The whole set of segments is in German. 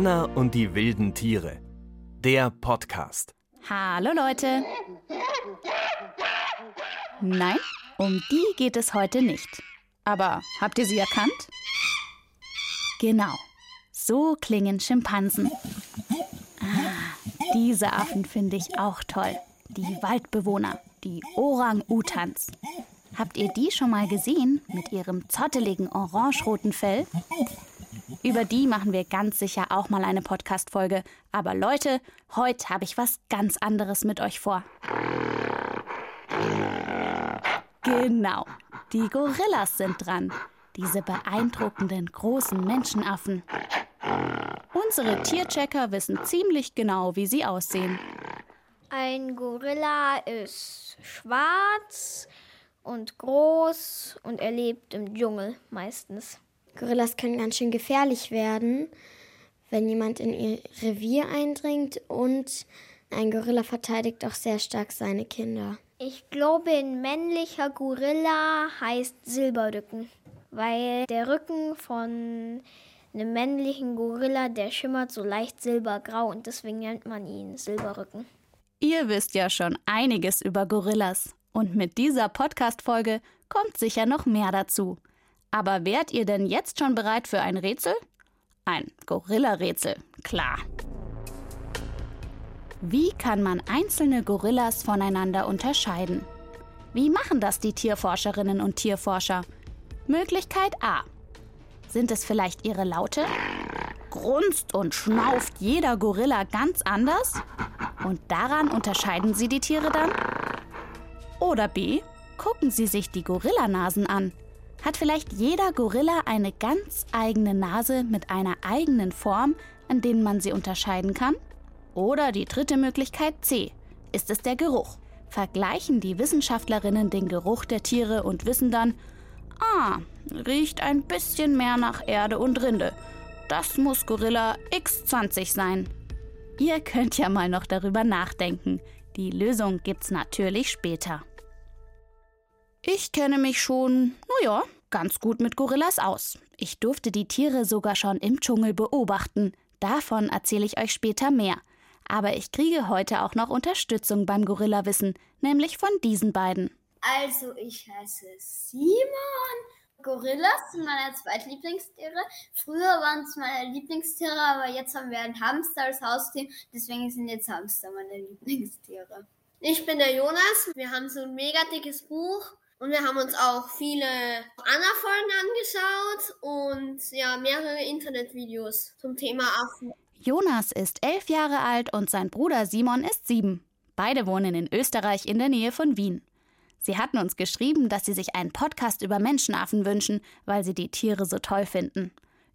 Anna und die wilden Tiere. Der Podcast. Hallo Leute. Nein, um die geht es heute nicht. Aber habt ihr sie erkannt? Genau, so klingen Schimpansen. Ah, diese Affen finde ich auch toll. Die Waldbewohner, die Orang-Utans. Habt ihr die schon mal gesehen mit ihrem zotteligen orange-roten Fell? Über die machen wir ganz sicher auch mal eine Podcast-Folge. Aber Leute, heute habe ich was ganz anderes mit euch vor. Genau, die Gorillas sind dran. Diese beeindruckenden großen Menschenaffen. Unsere Tierchecker wissen ziemlich genau, wie sie aussehen. Ein Gorilla ist schwarz und groß und er lebt im Dschungel meistens. Gorillas können ganz schön gefährlich werden, wenn jemand in ihr Revier eindringt und ein Gorilla verteidigt auch sehr stark seine Kinder. Ich glaube, ein männlicher Gorilla heißt Silberrücken, weil der Rücken von einem männlichen Gorilla, der schimmert so leicht silbergrau und deswegen nennt man ihn Silberrücken. Ihr wisst ja schon einiges über Gorillas und mit dieser Podcast-Folge kommt sicher noch mehr dazu. Aber wärt ihr denn jetzt schon bereit für ein Rätsel? Ein Gorilla-Rätsel, klar. Wie kann man einzelne Gorillas voneinander unterscheiden? Wie machen das die Tierforscherinnen und Tierforscher? Möglichkeit A. Sind es vielleicht ihre Laute? Grunzt und schnauft jeder Gorilla ganz anders? Und daran unterscheiden sie die Tiere dann? Oder B. Gucken Sie sich die Gorillanasen an. Hat vielleicht jeder Gorilla eine ganz eigene Nase mit einer eigenen Form, an denen man sie unterscheiden kann? Oder die dritte Möglichkeit C. Ist es der Geruch? Vergleichen die Wissenschaftlerinnen den Geruch der Tiere und wissen dann, ah, riecht ein bisschen mehr nach Erde und Rinde. Das muss Gorilla X20 sein. Ihr könnt ja mal noch darüber nachdenken. Die Lösung gibt's natürlich später. Ich kenne mich schon, naja, ganz gut mit Gorillas aus. Ich durfte die Tiere sogar schon im Dschungel beobachten. Davon erzähle ich euch später mehr. Aber ich kriege heute auch noch Unterstützung beim Gorillawissen, nämlich von diesen beiden. Also, ich heiße Simon. Gorillas sind meine Zweitlieblingstiere. Früher waren es meine Lieblingstiere, aber jetzt haben wir einen Hamster als Haustier. Deswegen sind jetzt Hamster meine Lieblingstiere. Ich bin der Jonas. Wir haben so ein mega dickes Buch und wir haben uns auch viele Anna-Folgen angeschaut und ja, mehrere Internetvideos zum Thema Affen. Jonas ist elf Jahre alt und sein Bruder Simon ist sieben. Beide wohnen in Österreich in der Nähe von Wien. Sie hatten uns geschrieben, dass sie sich einen Podcast über Menschenaffen wünschen, weil sie die Tiere so toll finden.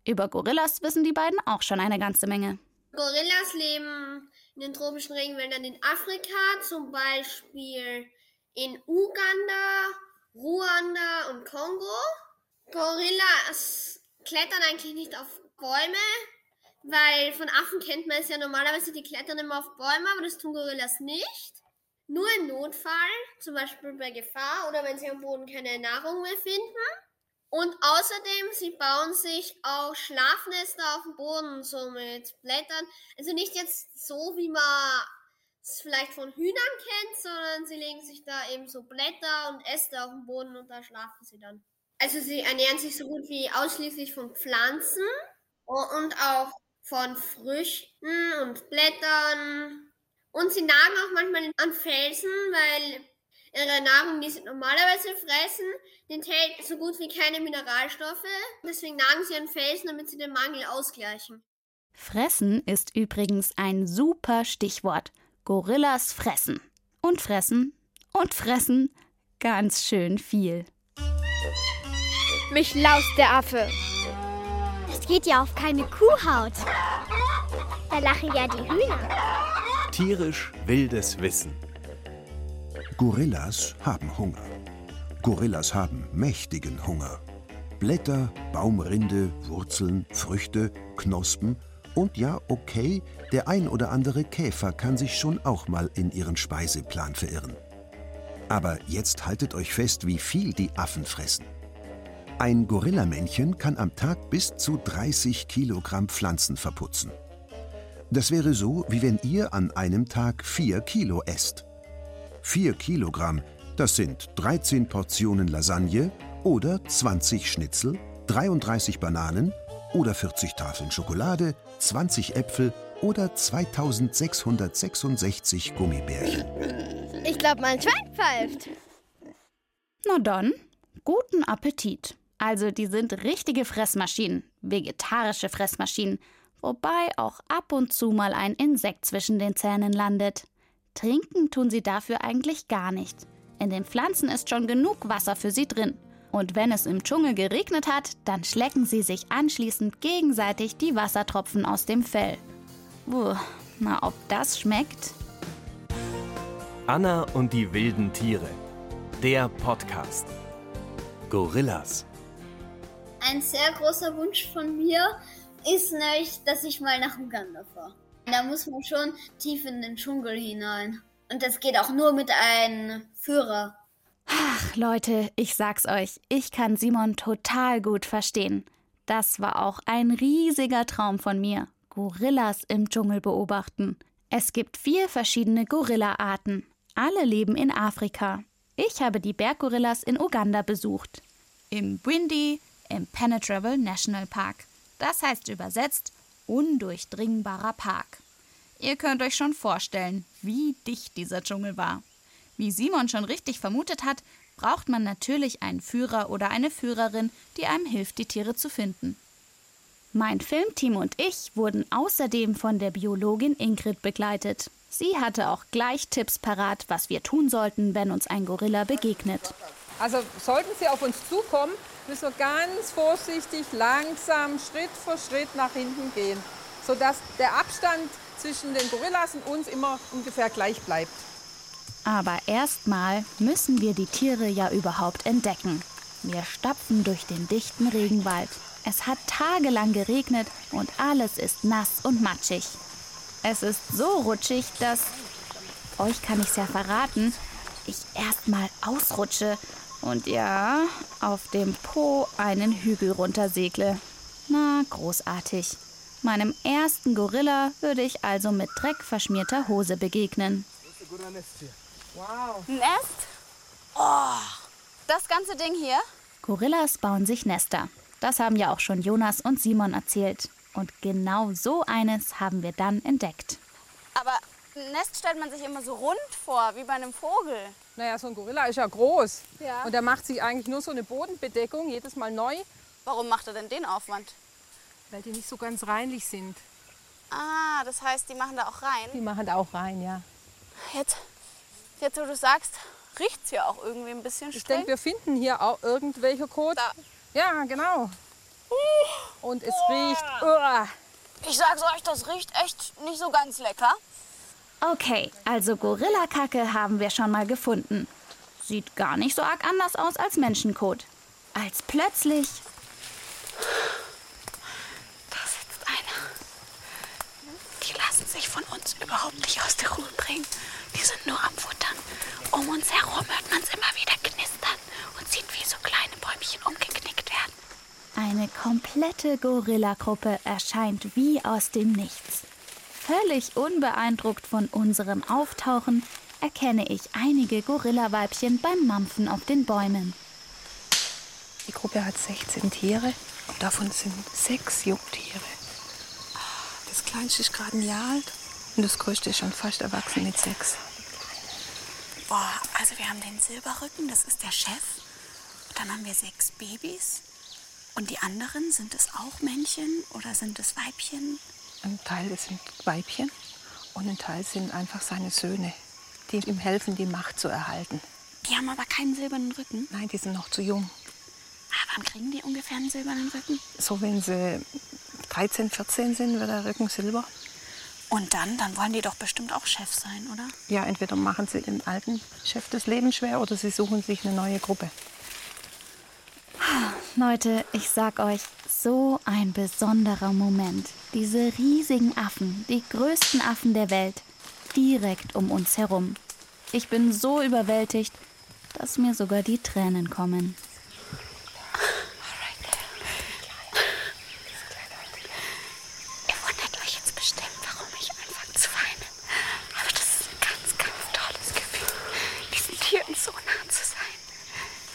Über Gorillas wissen die beiden auch schon eine ganze Menge. Gorillas leben in den tropischen Regenwäldern in Afrika, zum Beispiel in Uganda, Ruanda und Kongo. Gorillas klettern eigentlich nicht auf Bäume, weil von Affen kennt man es ja normalerweise, die klettern immer auf Bäume, aber das tun Gorillas nicht. Nur im Notfall, zum Beispiel bei Gefahr oder wenn sie am Boden keine Nahrung mehr finden. Und außerdem, sie bauen sich auch Schlafnester auf dem Boden, so mit Blättern. Also nicht jetzt so, wie man vielleicht von Hühnern kennt, sondern sie legen sich da eben so Blätter und Äste auf den Boden und da schlafen sie dann. Also sie ernähren sich so gut wie ausschließlich von Pflanzen und auch von Früchten und Blättern. Und sie nagen auch manchmal an Felsen, weil ihre Nahrung, die sie normalerweise fressen, enthält so gut wie keine Mineralstoffe. Deswegen nagen sie an Felsen, damit sie den Mangel ausgleichen. Fressen ist übrigens ein super Stichwort. Gorillas fressen. Und fressen. Und fressen. Ganz schön viel. Mich laust der Affe. Das geht ja auf keine Kuhhaut. Da lachen ja die Hühner. Tierisch wildes Wissen. Gorillas haben Hunger. Gorillas haben mächtigen Hunger. Blätter, Baumrinde, Wurzeln, Früchte, Knospen und ja, okay, der ein oder andere Käfer kann sich schon auch mal in ihren Speiseplan verirren. Aber jetzt haltet euch fest, wie viel die Affen fressen. Ein Gorillamännchen kann am Tag bis zu 30 Kilogramm Pflanzen verputzen. Das wäre so, wie wenn ihr an einem Tag 4 Kilo esst. 4 Kilogramm, das sind 13 Portionen Lasagne oder 20 Schnitzel, 33 Bananen oder 40 Tafeln Schokolade, 20 Äpfel oder 2666 Gummibärchen. Ich glaube, mein Schwein pfeift. Na dann, guten Appetit. Also, die sind richtige Fressmaschinen, vegetarische Fressmaschinen, wobei auch ab und zu mal ein Insekt zwischen den Zähnen landet. Trinken tun sie dafür eigentlich gar nicht. In den Pflanzen ist schon genug Wasser für sie drin. Und wenn es im Dschungel geregnet hat, dann schlecken sie sich anschließend gegenseitig die Wassertropfen aus dem Fell. Puh, na, ob das schmeckt? Anna und die wilden Tiere. Der Podcast. Gorillas. Ein sehr großer Wunsch von mir ist nämlich, dass ich mal nach Uganda fahre. Da muss man schon tief in den Dschungel hinein. Und das geht auch nur mit einem Führer. Ach, Leute, ich sag's euch, ich kann Simon total gut verstehen. Das war auch ein riesiger Traum von mir. Gorillas im Dschungel beobachten. Es gibt vier verschiedene Gorilla-Arten. Alle leben in Afrika. Ich habe die Berggorillas in Uganda besucht. Im Bwindi, Impenetrable National Park. Das heißt übersetzt undurchdringbarer Park. Ihr könnt euch schon vorstellen, wie dicht dieser Dschungel war. Wie Simon schon richtig vermutet hat, braucht man natürlich einen Führer oder eine Führerin, die einem hilft, die Tiere zu finden. Mein Filmteam und ich wurden außerdem von der Biologin Ingrid begleitet. Sie hatte auch gleich Tipps parat, was wir tun sollten, wenn uns ein Gorilla begegnet. Also sollten Sie auf uns zukommen, müssen wir ganz vorsichtig, langsam, Schritt für Schritt nach hinten gehen, sodass der Abstand zwischen den Gorillas und uns immer ungefähr gleich bleibt. Aber erstmal müssen wir die Tiere ja überhaupt entdecken. Wir stapfen durch den dichten Regenwald. Es hat tagelang geregnet und alles ist nass und matschig. Es ist so rutschig, dass, euch kann ich's ja verraten, ich erstmal ausrutsche und ja, auf dem Po einen Hügel runtersegle. Na, großartig. Meinem ersten Gorilla würde ich also mit dreckverschmierter Hose begegnen. Wow. Nest? Oh, das ganze Ding hier? Gorillas bauen sich Nester. Das haben ja auch schon Jonas und Simon erzählt. Und genau so eines haben wir dann entdeckt. Aber ein Nest stellt man sich immer so rund vor, wie bei einem Vogel. Naja, so ein Gorilla ist ja groß. Ja. Und der macht sich eigentlich nur so eine Bodenbedeckung, jedes Mal neu, Warum macht er denn den Aufwand? weil die nicht so ganz reinlich sind. Ah, das heißt, die machen da auch rein. Die machen da auch rein, ja. Jetzt, jetzt wo du sagst, riecht's ja auch irgendwie ein bisschen Ich streng. denke, wir finden hier auch irgendwelche Code. Da. Ja, genau. Und es riecht. Uah. Ich sag's euch, das riecht echt nicht so ganz lecker. Okay, also Gorillakacke haben wir schon mal gefunden. Sieht gar nicht so arg anders aus als Menschenkot. Als plötzlich Da sitzt einer. Die lassen sich von uns überhaupt nicht aus der Ruhe bringen. Die sind nur am Futtern. Um uns herum hört man es immer wieder knistern und sieht, wie so kleine Bäumchen umgeknickt werden. eine komplette Gorillagruppe erscheint wie aus dem Nichts. Völlig unbeeindruckt von unserem Auftauchen erkenne ich einige Gorillaweibchen beim Mampfen auf den Bäumen. Die Gruppe hat 16 Tiere und davon sind sechs Jungtiere. Das kleinste ist gerade ein Jahr alt und das größte ist schon fast erwachsen mit sechs. Boah, also wir haben den Silberrücken, das ist der Chef. Dann haben wir sechs Babys. Und die anderen, sind es auch Männchen oder sind es Weibchen? Ein Teil sind Weibchen und ein Teil sind einfach seine Söhne, die ihm helfen, die Macht zu erhalten. Die haben aber keinen silbernen Rücken. Nein, die sind noch zu jung. Ah, wann kriegen die ungefähr einen silbernen Rücken? So, wenn sie 13, 14 sind, wird der Rücken silber. Und dann, dann wollen die doch bestimmt auch Chef sein, oder? Ja, entweder machen sie dem alten Chef das Leben schwer oder sie suchen sich eine neue Gruppe. Leute, ich sag euch, so ein besonderer Moment. Diese riesigen Affen, die größten Affen der Welt, direkt um uns herum. Ich bin so überwältigt, dass mir sogar die Tränen kommen. bestimmt, warum ich anfange zu weinen. Aber das ist ein ganz, ganz tolles Gefühl, diesen Tieren so nah zu sein.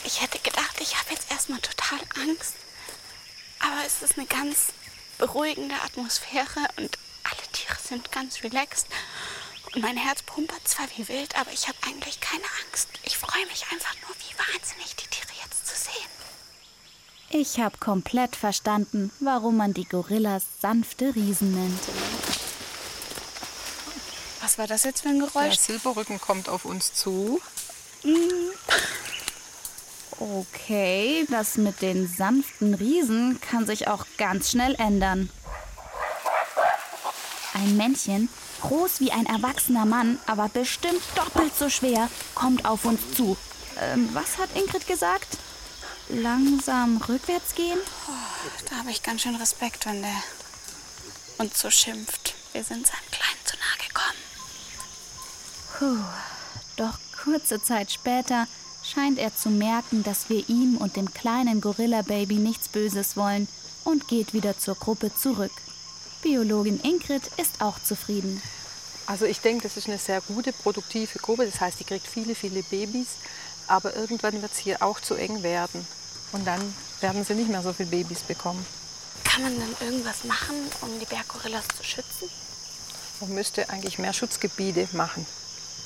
Ich hätte gedacht, ich habe jetzt erstmal total Angst. Aber es ist eine ganz beruhigende Atmosphäre und alle Tiere sind ganz relaxed. Und mein Herz pumpert zwar wie wild, aber ich habe eigentlich keine Angst. Ich freue mich einfach nur, wie wahnsinnig die Tiere jetzt zu sehen. Ich habe komplett verstanden, warum man die Gorillas sanfte Riesen nennt. Was war das jetzt für ein Geräusch? Der Silberrücken kommt auf uns zu. Okay, das mit den sanften Riesen kann sich auch ganz schnell ändern. Ein Männchen, groß wie ein erwachsener Mann, aber bestimmt doppelt so schwer, kommt auf uns zu. Ähm, was hat Ingrid gesagt? Langsam rückwärts gehen? Da habe ich ganz schön Respekt, wenn der uns so schimpft. Wir sind seinem Kleinen zu nahe gekommen. Puh. Doch kurze Zeit später scheint er zu merken, dass wir ihm und dem kleinen Gorilla-Baby nichts Böses wollen und geht wieder zur Gruppe zurück. Biologin Ingrid ist auch zufrieden. Also ich denke, das ist eine sehr gute, produktive Gruppe. Das heißt, die kriegt viele, viele Babys. Aber irgendwann wird es hier auch zu eng werden. Und dann werden sie nicht mehr so viele Babys bekommen. Kann man dann irgendwas machen, um die Berggorillas zu schützen? Man müsste eigentlich mehr Schutzgebiete machen.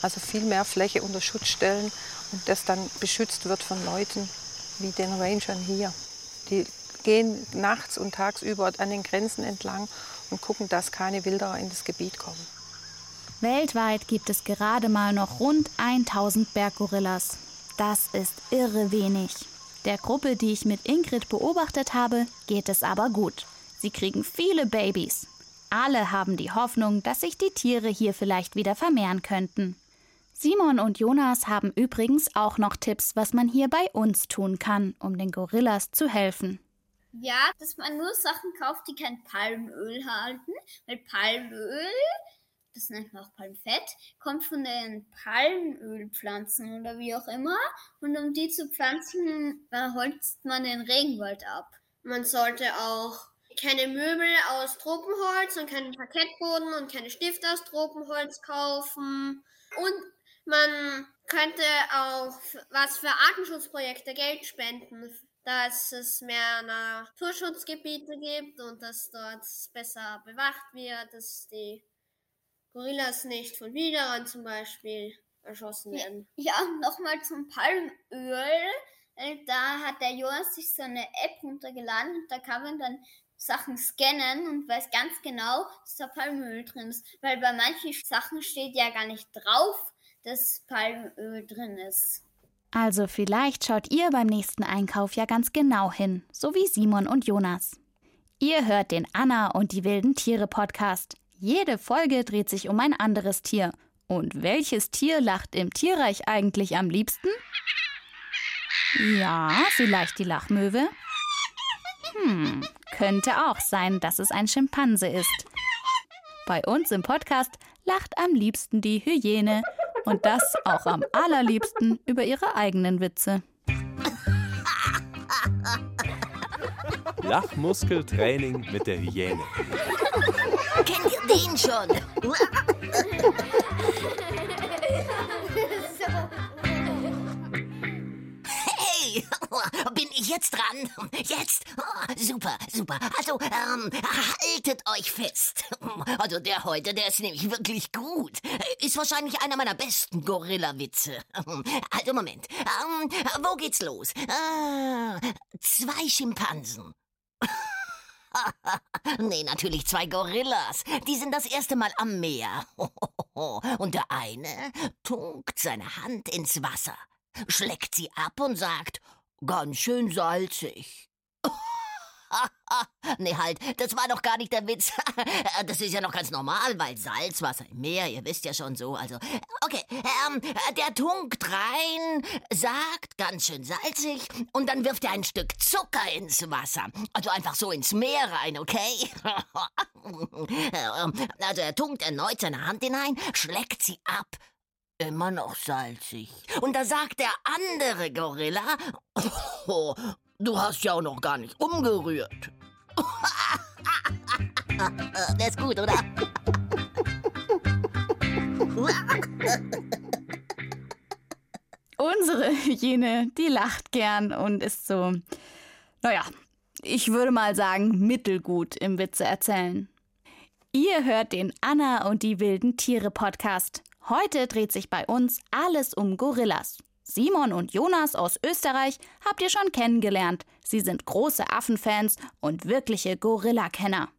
Also viel mehr Fläche unter Schutz stellen und das dann beschützt wird von Leuten wie den Rangern hier. Die gehen nachts und tagsüber an den Grenzen entlang und gucken, dass keine Wilderer in das Gebiet kommen. Weltweit gibt es gerade mal noch rund 1000 Berggorillas. Das ist irre wenig. Der Gruppe, die ich mit Ingrid beobachtet habe, geht es aber gut. Sie kriegen viele Babys. Alle haben die Hoffnung, dass sich die Tiere hier vielleicht wieder vermehren könnten. Simon und Jonas haben übrigens auch noch Tipps, was man hier bei uns tun kann, um den Gorillas zu helfen. Ja, dass man nur Sachen kauft, die kein Palmöl halten, weil Palmöl, das nennt man auch Palmfett, kommt von den Palmölpflanzen oder wie auch immer. Und um die zu pflanzen, holzt man den Regenwald ab. Man sollte auch keine Möbel aus Tropenholz und keinen Parkettboden und keine Stifte aus Tropenholz kaufen. Und man könnte auch was für Artenschutzprojekte Geld spenden, dass es mehr Naturschutzgebiete gibt und dass dort besser bewacht wird, dass die Gorillas nicht von Widerern zum Beispiel erschossen werden. Ja, nochmal zum Palmöl. Da hat der Jonas sich so eine App runtergeladen und da kann man dann Sachen scannen und weiß ganz genau, dass da Palmöl drin ist. Weil bei manchen Sachen steht ja gar nicht drauf, dass Palmöl drin ist. Also vielleicht schaut ihr beim nächsten Einkauf ja ganz genau hin, so wie Simon und Jonas. Ihr hört den Anna und die wilden Tiere Podcast. Jede Folge dreht sich um ein anderes Tier. Und welches Tier lacht im Tierreich eigentlich am liebsten? Ja, vielleicht die Lachmöwe? Hm, könnte auch sein, dass es ein Schimpanse ist. Bei uns im Podcast lacht am liebsten die Hyäne und das auch am allerliebsten über ihre eigenen Witze. Lachmuskeltraining mit der Hyäne. Kennt ihr den schon? Jetzt dran? Jetzt? Oh, super, super. Also, ähm, haltet euch fest. Also der heute, der ist nämlich wirklich gut. Ist wahrscheinlich einer meiner besten Gorilla-Witze. Also Moment, ähm, wo geht's los? Ah, zwei Schimpansen. nee, natürlich zwei Gorillas. Die sind das erste Mal am Meer. Und der eine tunkt seine Hand ins Wasser, schleckt sie ab und sagt, ganz schön salzig. nee, halt, das war doch gar nicht der Witz. Das ist ja noch ganz normal, weil Salzwasser im Meer, ihr wisst ja schon so. Also, okay, ähm, der tunkt rein, sagt ganz schön salzig und dann wirft er ein Stück Zucker ins Wasser. Also einfach so ins Meer rein, okay? also er tunkt erneut seine Hand hinein, schlägt sie ab. Immer noch salzig. Und da sagt der andere Gorilla, oh, Du hast ja auch noch gar nicht umgerührt. Der ist gut, oder? Unsere Hyäne, die lacht gern und ist so, naja, ich würde mal sagen, mittelgut im Witze erzählen. Ihr hört den Anna und die wilden Tiere Podcast. Heute dreht sich bei uns alles um Gorillas. Simon und Jonas aus Österreich habt ihr schon kennengelernt. Sie sind große Affenfans und wirkliche Gorilla-Kenner.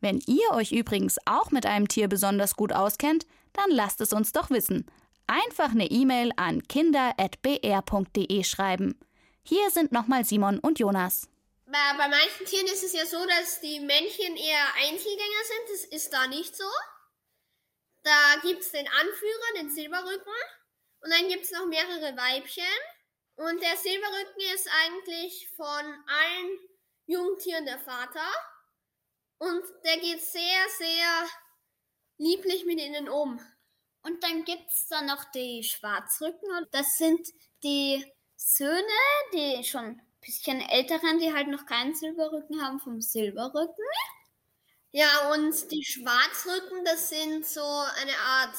Wenn ihr euch übrigens auch mit einem Tier besonders gut auskennt, dann lasst es uns doch wissen. Einfach eine E-Mail an kinder.br.de schreiben. Hier sind nochmal Simon und Jonas. Bei, manchen Tieren ist es ja so, dass die Männchen eher Einzelgänger sind. Das ist da nicht so. Da gibt es den Anführer, den Silberrücken. Und dann gibt es noch mehrere Weibchen. Und der Silberrücken ist eigentlich von allen Jungtieren der Vater. Und der geht sehr, sehr lieblich mit ihnen um. Und dann gibt es da noch die Schwarzrücken. Und das sind die Söhne, die schon ein bisschen älteren, die halt noch keinen Silberrücken haben, vom Silberrücken. Ja, und die Schwarzrücken, das sind so eine Art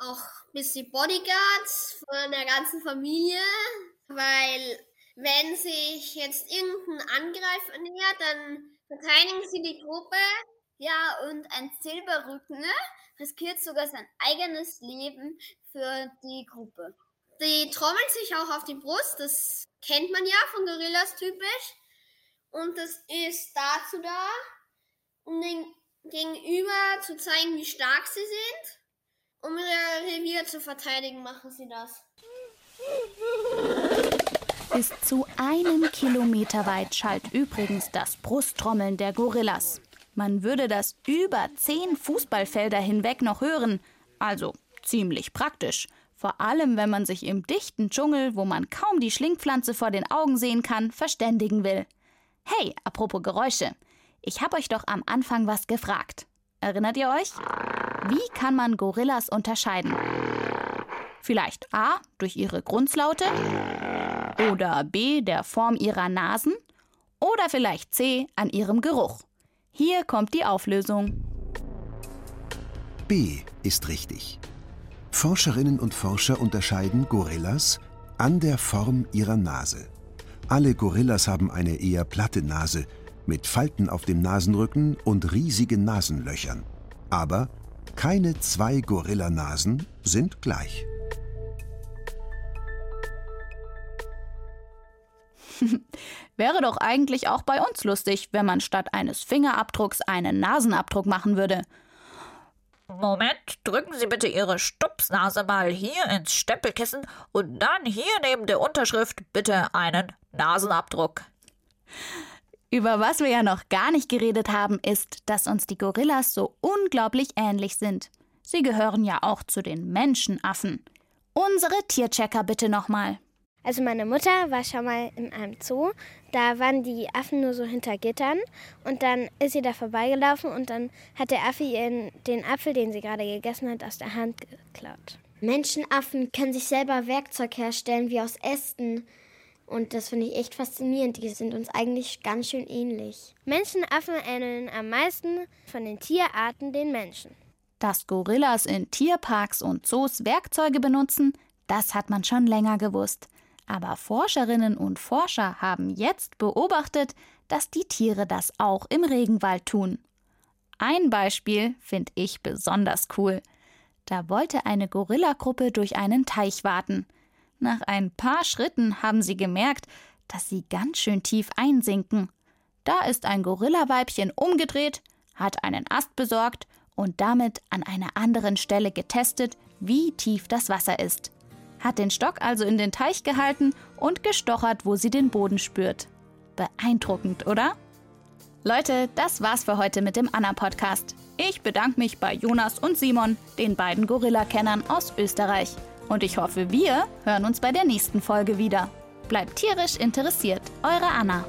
auch ein bisschen Bodyguards von der ganzen Familie, weil wenn sich jetzt irgendein Angreifer nähert, dann verteidigen sie die Gruppe. Ja, und ein Silberrücken ne, riskiert sogar sein eigenes Leben für die Gruppe. Die trommeln sich auch auf die Brust, das kennt man ja von Gorillas typisch. Und das ist dazu da, um den Gegenüber zu zeigen, wie stark sie sind. Um ihr Revier zu verteidigen, machen sie das. Bis zu einem Kilometer weit schallt übrigens das Brusttrommeln der Gorillas. Man würde das über zehn Fußballfelder hinweg noch hören. Also ziemlich praktisch. Vor allem, wenn man sich im dichten Dschungel, wo man kaum die Schlingpflanze vor den Augen sehen kann, verständigen will. Hey, apropos Geräusche. Ich habe euch doch am Anfang was gefragt. Erinnert ihr euch? Wie kann man Gorillas unterscheiden? Vielleicht A durch ihre Grundslaute oder B der Form ihrer Nasen oder vielleicht C an ihrem Geruch. Hier kommt die Auflösung. B ist richtig. Forscherinnen und Forscher unterscheiden Gorillas an der Form ihrer Nase. Alle Gorillas haben eine eher platte Nase mit Falten auf dem Nasenrücken und riesigen Nasenlöchern. Aber keine zwei Gorillanasen sind gleich. Wäre doch eigentlich auch bei uns lustig, wenn man statt eines Fingerabdrucks einen Nasenabdruck machen würde. Moment, drücken Sie bitte Ihre Stupsnase mal hier ins Stempelkissen und dann hier neben der Unterschrift bitte einen Nasenabdruck. Über was wir ja noch gar nicht geredet haben, ist, dass uns die Gorillas so unglaublich ähnlich sind. Sie gehören ja auch zu den Menschenaffen. Unsere Tierchecker bitte nochmal. Also meine Mutter war schon mal in einem Zoo. Da waren die Affen nur so hinter Gittern und dann ist sie da vorbeigelaufen und dann hat der Affe ihren den Apfel, den sie gerade gegessen hat, aus der Hand geklaut. Menschenaffen können sich selber Werkzeug herstellen wie aus Ästen. Und das finde ich echt faszinierend. Die sind uns eigentlich ganz schön ähnlich. Menschenaffen ähneln am meisten von den Tierarten den Menschen. Dass Gorillas in Tierparks und Zoos Werkzeuge benutzen, das hat man schon länger gewusst. Aber Forscherinnen und Forscher haben jetzt beobachtet, dass die Tiere das auch im Regenwald tun. Ein Beispiel finde ich besonders cool. Da wollte eine Gorillagruppe durch einen Teich warten. Nach ein paar Schritten haben sie gemerkt, dass sie ganz schön tief einsinken. Da ist ein Gorillaweibchen umgedreht, hat einen Ast besorgt und damit an einer anderen Stelle getestet, wie tief das Wasser ist hat den Stock also in den Teich gehalten und gestochert, wo sie den Boden spürt. Beeindruckend, oder? Leute, das war's für heute mit dem Anna-Podcast. Ich bedanke mich bei Jonas und Simon, den beiden Gorilla-Kennern aus Österreich. Und ich hoffe, wir hören uns bei der nächsten Folge wieder. Bleibt tierisch interessiert, eure Anna.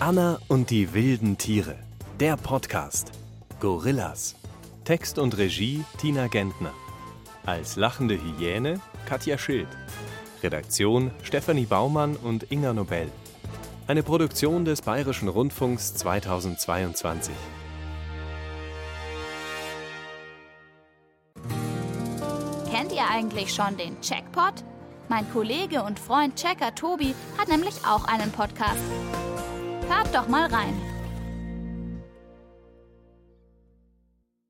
Anna und die wilden Tiere. Der Podcast. Gorillas. Text und Regie Tina Gentner. Als lachende Hyäne Katja Schild. Redaktion Stefanie Baumann und Inga Nobel. Eine Produktion des Bayerischen Rundfunks 2022. Kennt ihr eigentlich schon den Checkpot? Mein Kollege und Freund Checker Tobi hat nämlich auch einen Podcast. Hört doch mal rein.